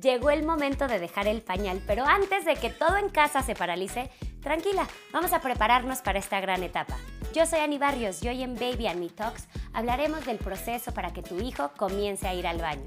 Llegó el momento de dejar el pañal, pero antes de que todo en casa se paralice, tranquila, vamos a prepararnos para esta gran etapa. Yo soy Ani Barrios y hoy en Baby and Me Talks hablaremos del proceso para que tu hijo comience a ir al baño.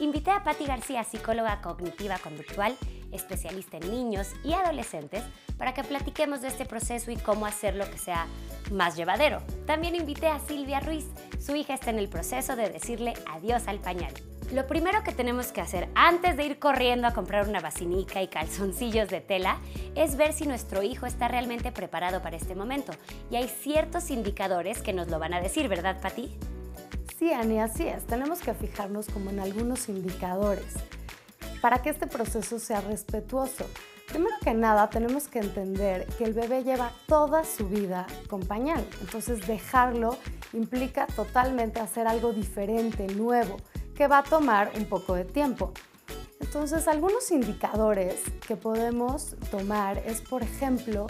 Invité a Patti García, psicóloga cognitiva conductual, especialista en niños y adolescentes, para que platiquemos de este proceso y cómo hacerlo que sea más llevadero. También invité a Silvia Ruiz, su hija está en el proceso de decirle adiós al pañal. Lo primero que tenemos que hacer antes de ir corriendo a comprar una vacinica y calzoncillos de tela es ver si nuestro hijo está realmente preparado para este momento. Y hay ciertos indicadores que nos lo van a decir, ¿verdad, Pati? Sí, Ani, así es. Tenemos que fijarnos como en algunos indicadores para que este proceso sea respetuoso. Primero que nada, tenemos que entender que el bebé lleva toda su vida con pañal. Entonces, dejarlo implica totalmente hacer algo diferente, nuevo que va a tomar un poco de tiempo. Entonces, algunos indicadores que podemos tomar es, por ejemplo,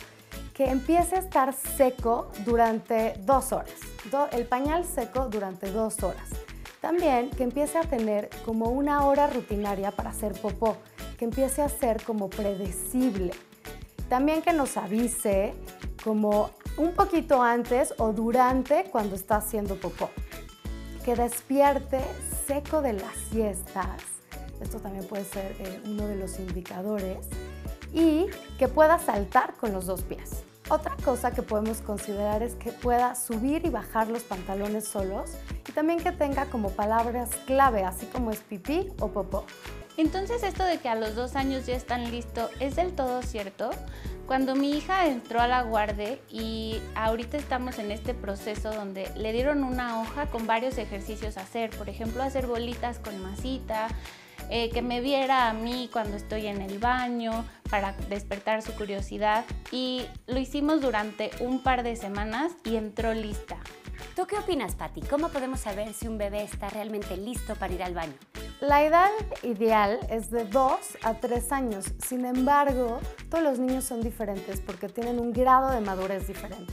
que empiece a estar seco durante dos horas, el pañal seco durante dos horas. También que empiece a tener como una hora rutinaria para hacer popó, que empiece a ser como predecible. También que nos avise como un poquito antes o durante cuando está haciendo popó. Que despierte seco de las siestas, esto también puede ser eh, uno de los indicadores, y que pueda saltar con los dos pies. Otra cosa que podemos considerar es que pueda subir y bajar los pantalones solos y también que tenga como palabras clave, así como es pipí o popó. Entonces esto de que a los dos años ya están listos, ¿es del todo cierto? Cuando mi hija entró a la guardia y ahorita estamos en este proceso donde le dieron una hoja con varios ejercicios a hacer, por ejemplo, hacer bolitas con masita, eh, que me viera a mí cuando estoy en el baño para despertar su curiosidad y lo hicimos durante un par de semanas y entró lista. ¿Tú qué opinas, Patti? ¿Cómo podemos saber si un bebé está realmente listo para ir al baño? La edad ideal es de 2 a 3 años. Sin embargo, todos los niños son diferentes porque tienen un grado de madurez diferente.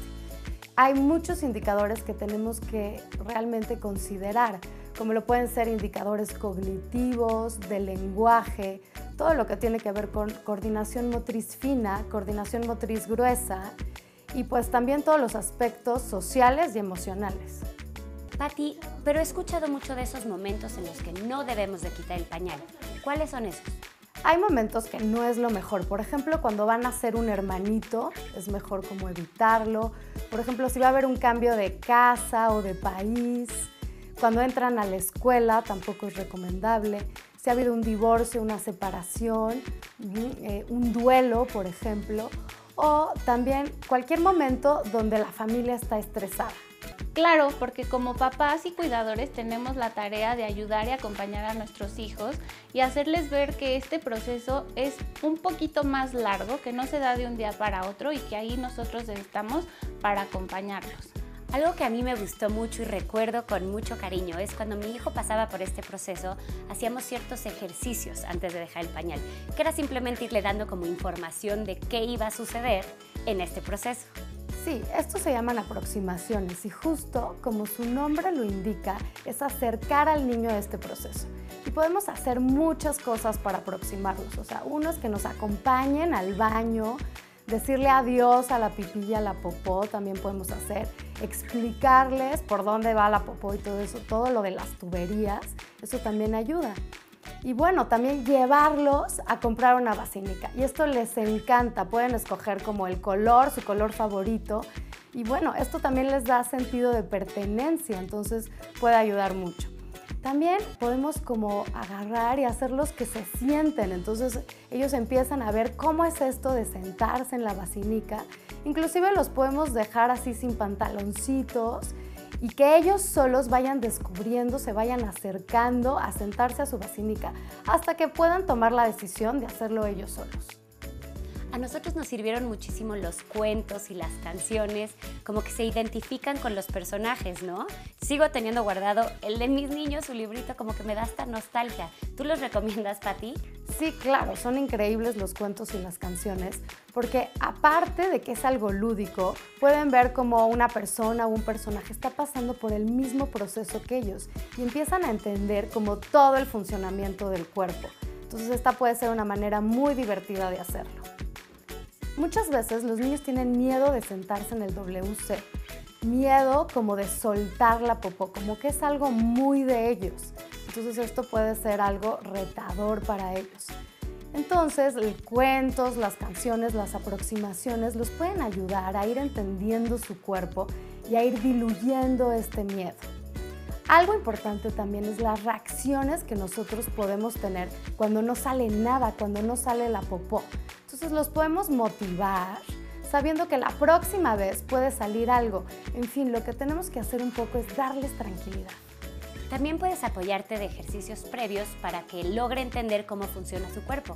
Hay muchos indicadores que tenemos que realmente considerar, como lo pueden ser indicadores cognitivos, de lenguaje, todo lo que tiene que ver con coordinación motriz fina, coordinación motriz gruesa y pues también todos los aspectos sociales y emocionales. Patti, pero he escuchado mucho de esos momentos en los que no debemos de quitar el pañal. ¿Cuáles son esos? Hay momentos que no es lo mejor. Por ejemplo, cuando van a ser un hermanito, es mejor como evitarlo. Por ejemplo, si va a haber un cambio de casa o de país. Cuando entran a la escuela, tampoco es recomendable. Si ha habido un divorcio, una separación, eh, un duelo, por ejemplo. O también cualquier momento donde la familia está estresada. Claro, porque como papás y cuidadores tenemos la tarea de ayudar y acompañar a nuestros hijos y hacerles ver que este proceso es un poquito más largo, que no se da de un día para otro y que ahí nosotros estamos para acompañarlos. Algo que a mí me gustó mucho y recuerdo con mucho cariño es cuando mi hijo pasaba por este proceso, hacíamos ciertos ejercicios antes de dejar el pañal, que era simplemente irle dando como información de qué iba a suceder en este proceso. Sí, estos se llaman aproximaciones y justo como su nombre lo indica, es acercar al niño a este proceso. Y podemos hacer muchas cosas para aproximarlos. O sea, uno es que nos acompañen al baño, decirle adiós a la pipilla, a la popó, también podemos hacer, explicarles por dónde va la popó y todo eso, todo lo de las tuberías, eso también ayuda. Y bueno, también llevarlos a comprar una basílica. Y esto les encanta, pueden escoger como el color, su color favorito. Y bueno, esto también les da sentido de pertenencia, entonces puede ayudar mucho. También podemos como agarrar y hacerlos que se sienten, entonces ellos empiezan a ver cómo es esto de sentarse en la basílica. Inclusive los podemos dejar así sin pantaloncitos y que ellos solos vayan descubriendo, se vayan acercando a sentarse a su basílica hasta que puedan tomar la decisión de hacerlo ellos solos. A nosotros nos sirvieron muchísimo los cuentos y las canciones, como que se identifican con los personajes, ¿no? Sigo teniendo guardado el de mis niños, su librito, como que me da esta nostalgia. ¿Tú los recomiendas, Pati? Sí, claro, son increíbles los cuentos y las canciones, porque aparte de que es algo lúdico, pueden ver como una persona o un personaje está pasando por el mismo proceso que ellos y empiezan a entender como todo el funcionamiento del cuerpo. Entonces esta puede ser una manera muy divertida de hacerlo. Muchas veces los niños tienen miedo de sentarse en el WC, miedo como de soltar la popó, como que es algo muy de ellos. Entonces esto puede ser algo retador para ellos. Entonces, los cuentos, las canciones, las aproximaciones los pueden ayudar a ir entendiendo su cuerpo y a ir diluyendo este miedo. Algo importante también es las reacciones que nosotros podemos tener cuando no sale nada, cuando no sale la popó. Entonces los podemos motivar sabiendo que la próxima vez puede salir algo. En fin, lo que tenemos que hacer un poco es darles tranquilidad. También puedes apoyarte de ejercicios previos para que logre entender cómo funciona su cuerpo.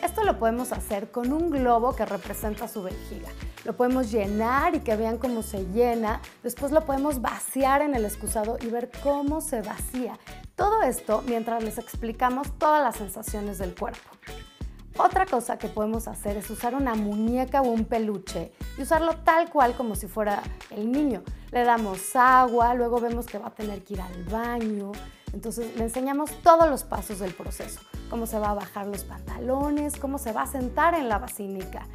Esto lo podemos hacer con un globo que representa su vejiga. Lo podemos llenar y que vean cómo se llena. Después lo podemos vaciar en el excusado y ver cómo se vacía. Todo esto mientras les explicamos todas las sensaciones del cuerpo. Otra cosa que podemos hacer es usar una muñeca o un peluche y usarlo tal cual como si fuera el niño. Le damos agua, luego vemos que va a tener que ir al baño. Entonces le enseñamos todos los pasos del proceso, cómo se va a bajar los pantalones, cómo se va a sentar en la basílica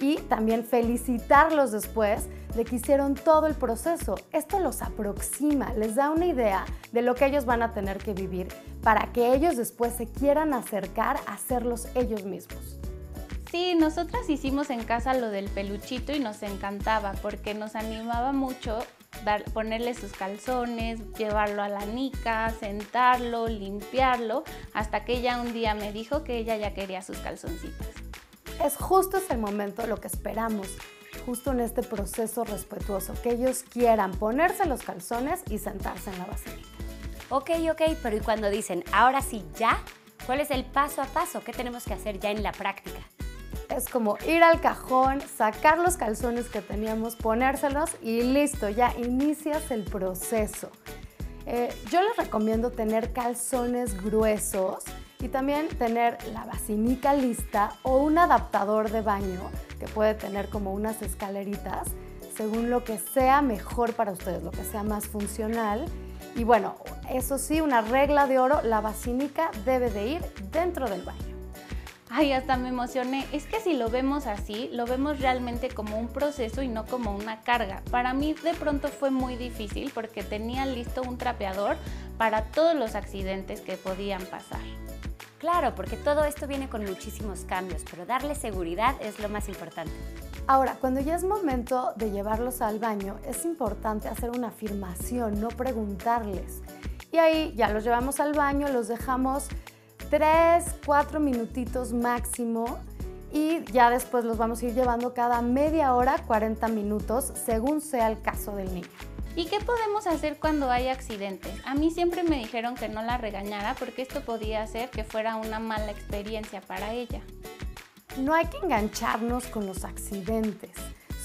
y también felicitarlos después de que hicieron todo el proceso. Esto los aproxima, les da una idea de lo que ellos van a tener que vivir para que ellos después se quieran acercar a hacerlos ellos mismos. Sí, nosotras hicimos en casa lo del peluchito y nos encantaba porque nos animaba mucho ponerle sus calzones, llevarlo a la nica, sentarlo, limpiarlo, hasta que ella un día me dijo que ella ya quería sus calzoncitos es justo ese momento lo que esperamos, justo en este proceso respetuoso, que ellos quieran ponerse los calzones y sentarse en la basílica. Ok, ok, pero ¿y cuando dicen, ahora sí, ya? ¿Cuál es el paso a paso? ¿Qué tenemos que hacer ya en la práctica? Es como ir al cajón, sacar los calzones que teníamos, ponérselos y listo, ya inicias el proceso. Eh, yo les recomiendo tener calzones gruesos y también tener la basinica lista o un adaptador de baño que puede tener como unas escaleritas según lo que sea mejor para ustedes, lo que sea más funcional. Y bueno, eso sí, una regla de oro, la basinica debe de ir dentro del baño. Ay, hasta me emocioné. Es que si lo vemos así, lo vemos realmente como un proceso y no como una carga. Para mí de pronto fue muy difícil porque tenía listo un trapeador para todos los accidentes que podían pasar. Claro, porque todo esto viene con muchísimos cambios, pero darle seguridad es lo más importante. Ahora, cuando ya es momento de llevarlos al baño, es importante hacer una afirmación, no preguntarles. Y ahí ya los llevamos al baño, los dejamos 3, 4 minutitos máximo y ya después los vamos a ir llevando cada media hora, 40 minutos, según sea el caso del niño. ¿Y qué podemos hacer cuando hay accidentes? A mí siempre me dijeron que no la regañara porque esto podía hacer que fuera una mala experiencia para ella. No hay que engancharnos con los accidentes.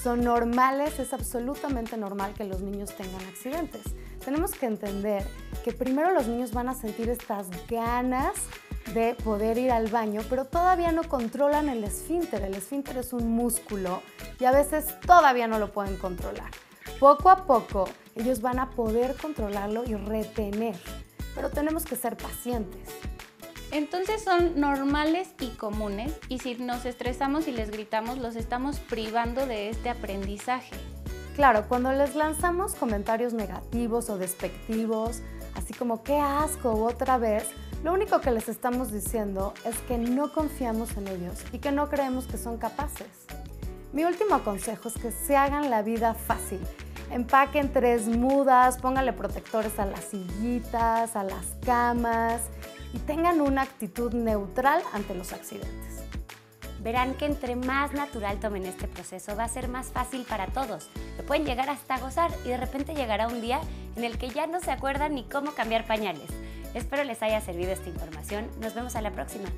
Son normales, es absolutamente normal que los niños tengan accidentes. Tenemos que entender que primero los niños van a sentir estas ganas de poder ir al baño, pero todavía no controlan el esfínter. El esfínter es un músculo y a veces todavía no lo pueden controlar. Poco a poco ellos van a poder controlarlo y retener, pero tenemos que ser pacientes. Entonces son normales y comunes y si nos estresamos y les gritamos los estamos privando de este aprendizaje. Claro, cuando les lanzamos comentarios negativos o despectivos, así como qué asco otra vez, lo único que les estamos diciendo es que no confiamos en ellos y que no creemos que son capaces. Mi último consejo es que se hagan la vida fácil Empaquen tres mudas, pónganle protectores a las sillitas, a las camas y tengan una actitud neutral ante los accidentes. Verán que entre más natural tomen este proceso va a ser más fácil para todos. Lo pueden llegar hasta gozar y de repente llegará un día en el que ya no se acuerdan ni cómo cambiar pañales. Espero les haya servido esta información. Nos vemos a la próxima.